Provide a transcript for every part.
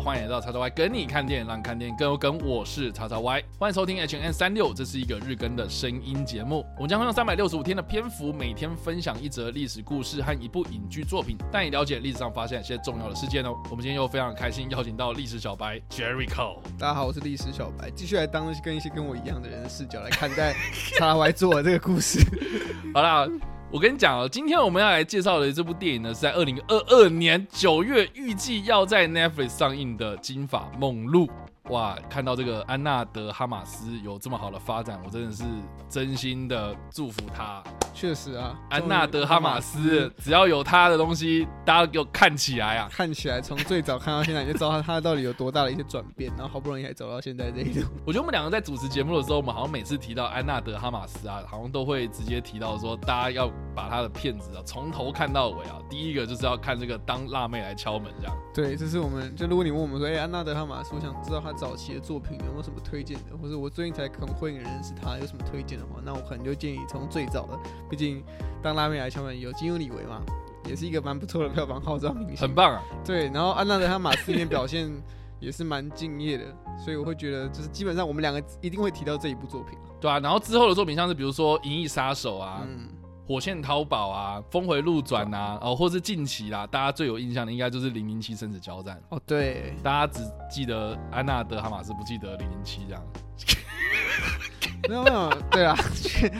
欢迎来到叉叉 Y 跟你看电影，让看电影更有梗。我是叉叉 Y，欢迎收听 H N 三六，这是一个日更的声音节目。我们将会用三百六十五天的篇幅，每天分享一则历史故事和一部影剧作品，带你了解历史上发生一些重要的事件哦。我们今天又非常开心邀请到历史小白 Jericho。大家好，我是历史小白，继续来当跟一些跟我一样的人的视角来看待叉 Y 做的这个故事。好啦。我跟你讲哦，今天我们要来介绍的这部电影呢，是在二零二二年九月预计要在 Netflix 上映的《金发梦露》。哇，看到这个安娜德哈马斯有这么好的发展，我真的是真心的祝福他。确实啊，安娜德哈马斯只要有他的东西，大家给我看起来啊！看起来从最早看到现在，你就知道他他到底有多大的一些转变，然后好不容易还走到现在这一种。我觉得我们两个在主持节目的时候，我们好像每次提到安娜德哈马斯啊，好像都会直接提到说，大家要把他的片子啊从头看到尾啊。第一个就是要看这个当辣妹来敲门这样。对，这是我们就如果你问我们说，哎，安娜德哈马斯，我想知道他。早期的作品有没有什么推荐的，或者我最近才可能会认识他，有什么推荐的话，那我可能就建议从最早的，毕竟当拉面来敲门有金庸李维嘛，也是一个蛮不错的票房号召明星，很棒啊。对，然后安娜德他马斯面表现 也是蛮敬业的，所以我会觉得就是基本上我们两个一定会提到这一部作品，对啊。然后之后的作品像是比如说《银翼杀手》啊。火线淘宝啊，峰回路转啊，哦，或是近期啦，大家最有印象的应该就是零零七生死交战哦，对，大家只记得安娜德哈马斯，不记得零零七这样。没有没有，对啊，确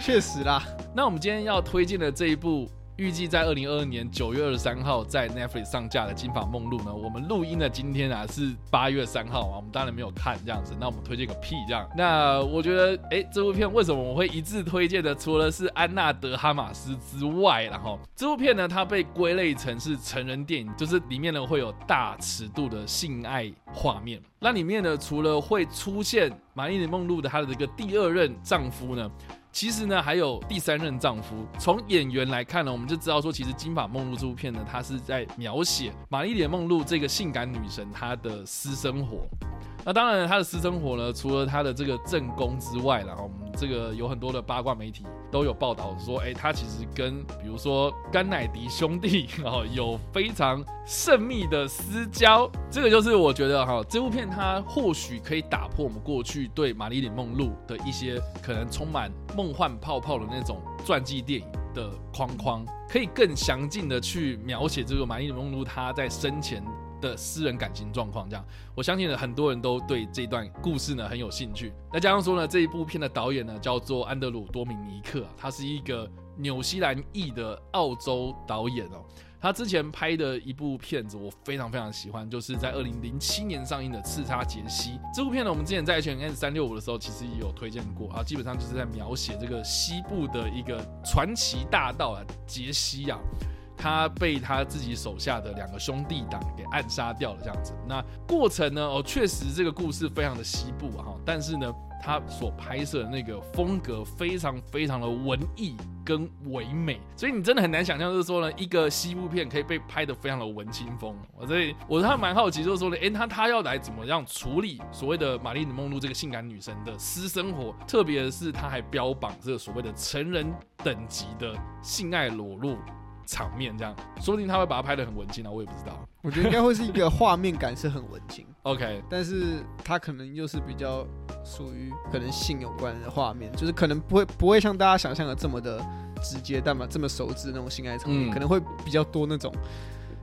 确实啦。那我们今天要推荐的这一部。预计在二零二二年九月二十三号在 Netflix 上架的《金发梦露》呢，我们录音的今天啊是八月三号啊，我们当然没有看这样子，那我们推荐个屁这样。那我觉得，哎，这部片为什么我会一致推荐的？除了是安娜德哈马斯之外，然后这部片呢，它被归类成是成人电影，就是里面呢会有大尺度的性爱画面。那里面呢，除了会出现玛丽莲梦露的她的这个第二任丈夫呢。其实呢，还有第三任丈夫。从演员来看呢，我们就知道说，其实《金发梦露》这部片呢，它是在描写玛丽莲梦露这个性感女神她的私生活。那当然，她的私生活呢，除了她的这个正宫之外，然后我们这个有很多的八卦媒体都有报道说，哎，他其实跟比如说甘乃迪兄弟哦有非常甚密的私交。这个就是我觉得哈，这部片它或许可以打破我们过去对玛丽莲梦露的一些可能充满梦幻泡泡的那种传记电影的框框，可以更详尽的去描写这个玛丽莲梦露她在生前。的私人感情状况，这样，我相信呢，很多人都对这段故事呢很有兴趣。那加上说呢，这一部片的导演呢叫做安德鲁多米尼克，他是一个纽西兰裔的澳洲导演哦。他之前拍的一部片子我非常非常喜欢，就是在二零零七年上映的《刺杀杰西》这部片呢，我们之前在 H N S 三六五的时候其实也有推荐过啊，基本上就是在描写这个西部的一个传奇大盗啊，杰西啊。他被他自己手下的两个兄弟党给暗杀掉了，这样子。那过程呢？哦，确实这个故事非常的西部哈，但是呢，他所拍摄的那个风格非常非常的文艺跟唯美，所以你真的很难想象，就是说呢，一个西部片可以被拍的非常的文青风。我所以我还蛮好奇，就是说呢，哎，他他要来怎么样处理所谓的玛丽莲梦露这个性感女神的私生活？特别是他还标榜这个所谓的成人等级的性爱裸露。场面这样，说不定他会把它拍的很文静啊，我也不知道。我觉得应该会是一个画面感是很文静，OK，但是他可能又是比较属于可能性有关的画面，就是可能不会不会像大家想象的这么的直接，但嘛这么熟知那种性爱场面，可能会比较多那种。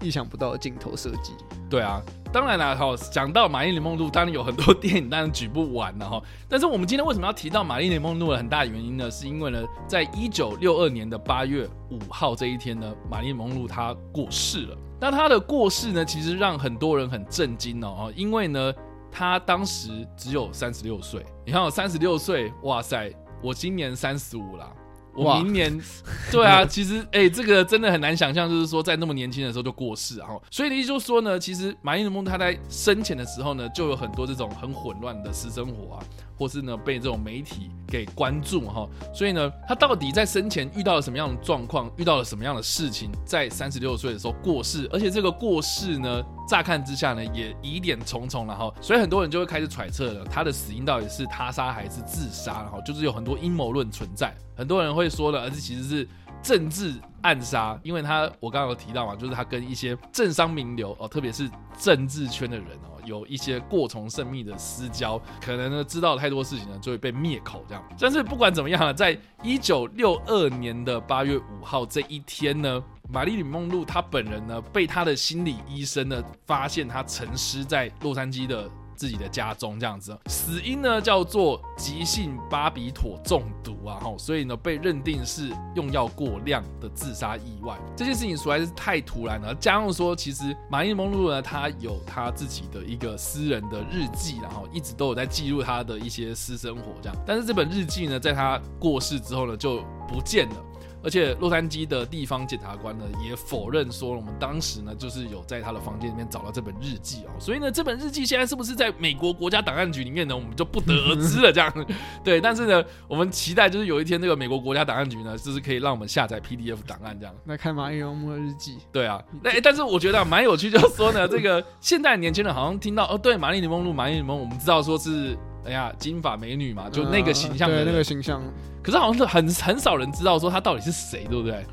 意想不到的镜头设计，对啊，当然啦哈，讲到《玛丽莲梦露》，当然有很多电影当然举不完了哈。但是我们今天为什么要提到《玛丽莲梦露》的很大原因呢？是因为呢，在一九六二年的八月五号这一天呢，玛丽莲梦露她过世了。那她的过世呢，其实让很多人很震惊哦，因为呢，她当时只有三十六岁。你看，我三十六岁，哇塞，我今年三十五了。我明年，对啊，其实哎，这个真的很难想象，就是说在那么年轻的时候就过世哈。所以呢，就说呢，其实玛丽莲梦她在生前的时候呢，就有很多这种很混乱的私生活啊，或是呢被这种媒体给关注哈。所以呢，她到底在生前遇到了什么样的状况，遇到了什么样的事情，在三十六岁的时候过世，而且这个过世呢？乍看之下呢，也疑点重重然后，所以很多人就会开始揣测了，他的死因到底是他杀还是自杀，然后就是有很多阴谋论存在，很多人会说了，而且其实是政治暗杀，因为他我刚刚有提到嘛，就是他跟一些政商名流哦，特别是政治圈的人哦，有一些过从甚密的私交，可能呢知道太多事情呢，就会被灭口这样。但是不管怎么样啊，在一九六二年的八月五号这一天呢，玛丽莲梦露她本人呢，被她的心理医生呢发现她沉尸在洛杉矶的。自己的家中这样子，死因呢叫做急性巴比妥中毒啊，吼，所以呢被认定是用药过量的自杀意外。这件事情实在是太突然了，加上说其实玛丽蒙露呢，她有她自己的一个私人的日记，然后一直都有在记录她的一些私生活这样，但是这本日记呢，在她过世之后呢就不见了。而且洛杉矶的地方检察官呢也否认说，我们当时呢就是有在他的房间里面找到这本日记哦，所以呢这本日记现在是不是在美国国家档案局里面呢？我们就不得而知了。这样 对，但是呢，我们期待就是有一天这个美国国家档案局呢，就是可以让我们下载 PDF 档案这样来看马伊琍梦日记。对啊，那但是我觉得蛮有趣，就是说呢，这个现在年轻人好像听到哦，对，玛丽莲梦露，玛丽莲梦，我们知道说是。哎呀，金发美女嘛，就那个形象，对那个形象。可是好像是很很少人知道说她到底是谁，对不对？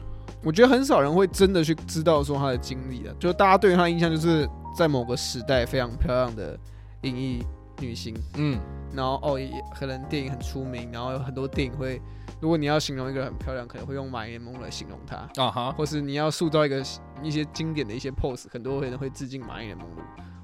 我觉得很少人会真的去知道说她的经历的，就大家对她印象就是在某个时代非常漂亮的影艺女星，嗯，然后哦，可能电影很出名，然后有很多电影会，如果你要形容一个很漂亮，可能会用马莲梦来形容她啊哈，或是你要塑造一个一些经典的一些 pose，很多人会致敬马莲梦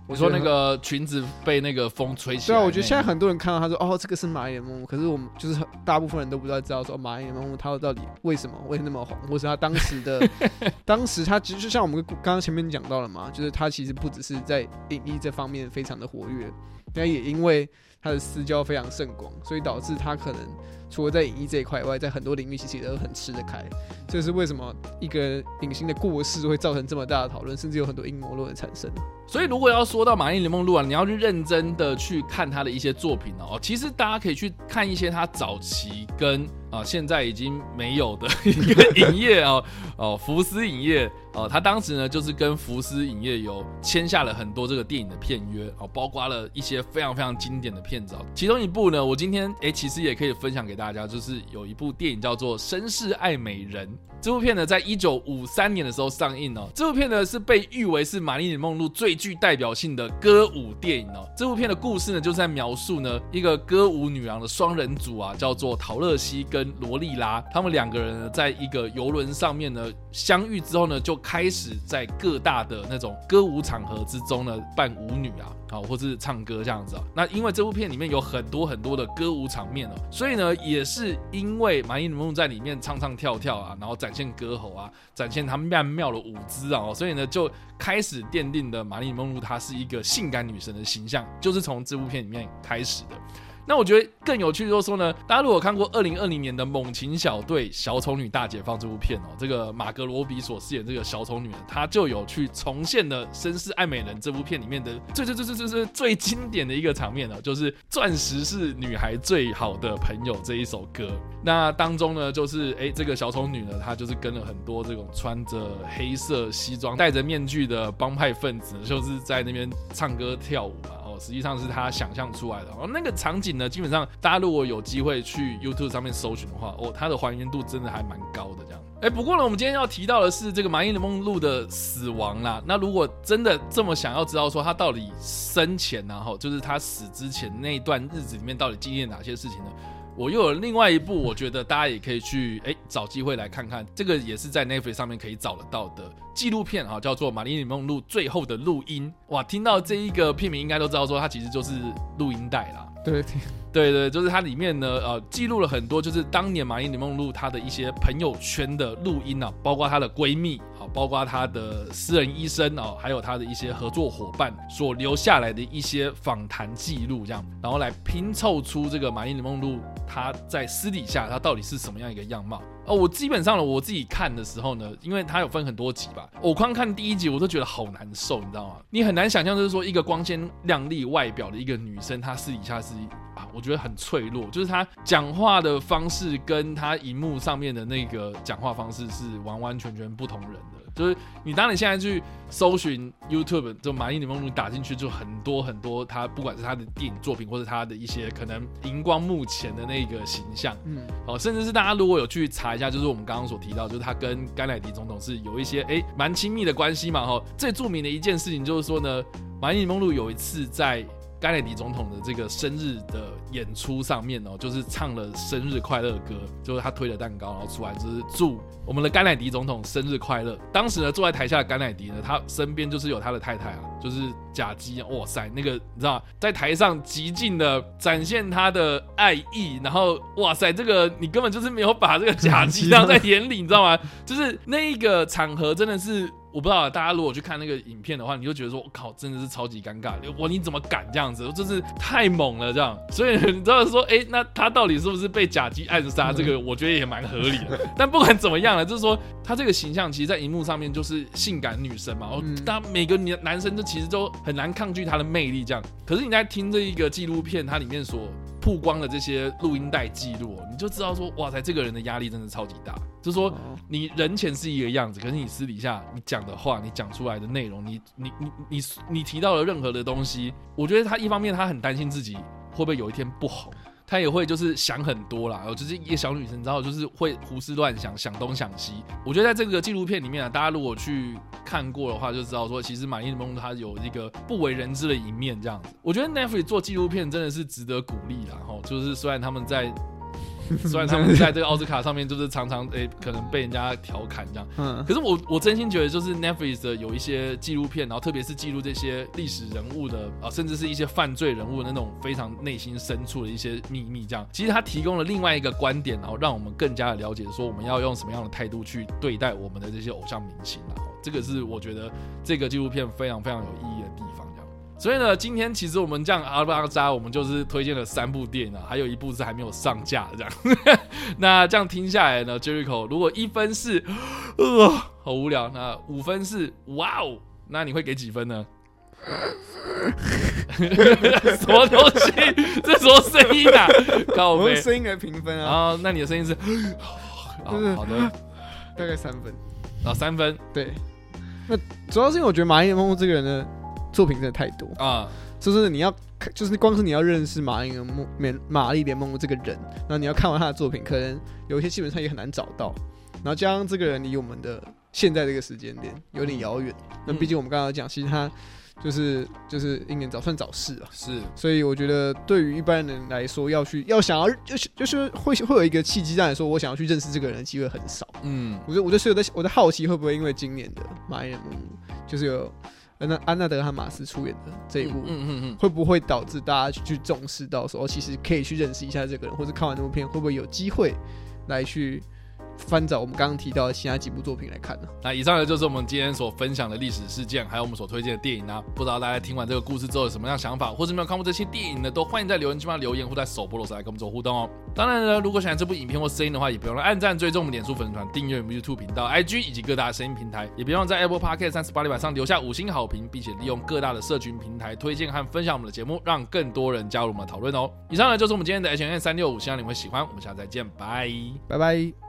露。我说那个裙子被那个风吹起来。对啊，我觉得现在很多人看到他说哦，这个是马眼梦，可是我们就是大部分人都不知道知道说马眼梦他到底为什么会那么红，或是他当时的 当时他其实就像我们刚刚前面讲到了嘛，就是他其实不只是在演艺这方面非常的活跃，那也因为他的私交非常甚广，所以导致他可能。除了在影艺这一块以外，在很多领域其实都很吃得开。这是为什么一个影星的过世会造成这么大的讨论，甚至有很多阴谋论的产生。所以，如果要说到马丽莲梦露啊，你要去认真的去看他的一些作品哦。其实大家可以去看一些他早期跟啊现在已经没有的一个影业哦 哦福斯影业哦，他当时呢就是跟福斯影业有签下了很多这个电影的片约哦，包括了一些非常非常经典的片子哦。其中一部呢，我今天哎其实也可以分享给大家，就是有一部电影叫做《绅士爱美人》。这部片呢，在一九五三年的时候上映哦。这部片呢，是被誉为是玛丽莲梦露最具代表性的歌舞电影哦。这部片的故事呢，就是在描述呢一个歌舞女郎的双人组啊，叫做陶乐西跟罗丽拉。他们两个人呢，在一个游轮上面呢相遇之后呢，就开始在各大的那种歌舞场合之中呢扮舞女啊。好，或是唱歌这样子啊。那因为这部片里面有很多很多的歌舞场面哦，所以呢，也是因为马伊琍梦在里面唱唱跳跳啊，然后展现歌喉啊，展现她曼妙的舞姿啊，所以呢，就开始奠定的玛丽梦露她是一个性感女神的形象，就是从这部片里面开始的。那我觉得更有趣就是说呢，大家如果看过二零二零年的《猛禽小队：小丑女大解放》这部片哦，这个马格罗比所饰演这个小丑女，她就有去重现了《绅士爱美人》这部片里面的最最最最最最最经典的一个场面呢，就是“钻石是女孩最好的朋友”这一首歌。那当中呢，就是哎，这个小丑女呢，她就是跟了很多这种穿着黑色西装、戴着面具的帮派分子，就是在那边唱歌跳舞实际上是他想象出来的，哦，那个场景呢，基本上大家如果有机会去 YouTube 上面搜寻的话，哦，它的还原度真的还蛮高的这样。哎，不过呢，我们今天要提到的是这个马伊琍梦露的死亡啦。那如果真的这么想要知道说他到底生前然后就是他死之前那一段日子里面到底经历了哪些事情呢？我又有另外一部，我觉得大家也可以去哎找机会来看看，这个也是在 Netflix 上面可以找得到的纪录片啊，叫做《玛丽莲梦露最后的录音》。哇，听到这一个片名应该都知道说它其实就是录音带啦。对，对对，就是它里面呢呃记录了很多就是当年玛丽莲梦露她的一些朋友圈的录音啊，包括她的闺蜜。包括他的私人医生哦，还有他的一些合作伙伴所留下来的一些访谈记录，这样，然后来拼凑出这个玛丽莲梦露她在私底下她到底是什么样一个样貌哦。我基本上呢，我自己看的时候呢，因为它有分很多集吧，我光看第一集我都觉得好难受，你知道吗？你很难想象，就是说一个光鲜亮丽外表的一个女生，她私底下是啊。我觉得很脆弱，就是她讲话的方式跟她荧幕上面的那个讲话方式是完完全全不同人的。就是你当你现在去搜寻 YouTube，就马伊琍梦露打进去，就很多很多他不管是他的电影作品，或者他的一些可能荧光幕前的那个形象，嗯，哦，甚至是大家如果有去查一下，就是我们刚刚所提到，就是他跟甘乃迪总统是有一些哎蛮亲密的关系嘛，哈。最著名的一件事情就是说呢，马伊琍梦露有一次在。甘乃迪总统的这个生日的演出上面哦，就是唱了生日快乐歌，就是他推了蛋糕，然后出来就是祝我们的甘乃迪总统生日快乐。当时呢，坐在台下的甘乃迪呢，他身边就是有他的太太啊，就是贾基。哇塞，那个你知道，在台上极尽的展现他的爱意，然后哇塞，这个你根本就是没有把这个贾基 当在眼里，你知道吗？就是那一个场合真的是。我不知道大家如果去看那个影片的话，你就觉得说，我靠，真的是超级尴尬。我你怎么敢这样子？真是太猛了这样。所以你知道说，哎，那他到底是不是被假机暗杀？这个 我觉得也蛮合理的。但不管怎么样了，就是说他这个形象，其实，在荧幕上面就是性感女神嘛。然后，当每个男男生都其实都很难抗拒她的魅力这样。可是你在听这一个纪录片，它里面所曝光了这些录音带记录，你就知道说，哇塞，这个人的压力真的超级大。就是说，你人前是一个样子，可是你私底下你讲的话，你讲出来的内容，你你你你你提到了任何的东西，我觉得他一方面他很担心自己会不会有一天不红，她也会就是想很多啦，就是一个小女生，你知道，就是会胡思乱想，想东想西。我觉得在这个纪录片里面啊，大家如果去看过的话，就知道说，其实马伊琍梦她有一个不为人知的一面，这样子。我觉得 Netflix 做纪录片真的是值得鼓励啦，哈，就是虽然他们在。虽然他们在这个奥斯卡上面就是常常诶可能被人家调侃这样，嗯，可是我我真心觉得就是 Netflix 的有一些纪录片，然后特别是记录这些历史人物的啊，甚至是一些犯罪人物的那种非常内心深处的一些秘密，这样。其实他提供了另外一个观点，然后让我们更加的了解说我们要用什么样的态度去对待我们的这些偶像明星，然后这个是我觉得这个纪录片非常非常有意义的地方。所以呢，今天其实我们这样阿巴扎，我们就是推荐了三部电影啊，还有一部是还没有上架这样。那这样听下来呢，Jericho，如果一分是呃好无聊，那五分是哇哦，那你会给几分呢？什么东西？这什么声音啊？高我声音来评分啊。啊，那你的声音是？就是好的，大概三分。啊，三分。对。那主要是因为我觉得马伊琍梦这个人呢。作品真的太多啊！就是你要，就是光是你要认识马丽莲梦、玛丽莲梦这个人，然后你要看完他的作品，可能有一些基本上也很难找到。然后加上这个人离我们的现在这个时间点有点遥远。那毕竟我们刚刚讲，其实他就是就是英年早算早逝了。是，所以我觉得对于一般人来说，要去要想要就是就是会会有一个契机，这样来说，我想要去认识这个人的机会很少。嗯，我就我就是有在我在好奇，会不会因为今年的马丽莲梦就是有。那安娜德和马斯出演的这一部，嗯嗯嗯，会不会导致大家去重视到说，其实可以去认识一下这个人，或者看完这部片，会不会有机会来去？翻找我们刚刚提到的其他几部作品来看呢。那以上呢就是我们今天所分享的历史事件，还有我们所推荐的电影啊。不知道大家听完这个故事之后有什么样想法，或者没有看过这些电影呢？都欢迎在留言区方留言，或在首播的时候来跟我们做互动哦。当然呢，如果喜欢这部影片或声音的话，也不用按赞、追踪我们脸书粉丝团、订阅我们 YouTube 频道、IG 以及各大声音平台，也别忘在 Apple Podcast 三十八里晚上留下五星好评，并且利用各大的社群平台推荐和分享我们的节目，让更多人加入我们的讨论哦。以上呢就是我们今天的 H N 三六五，希望你们会喜欢。我们下次再见，拜拜拜。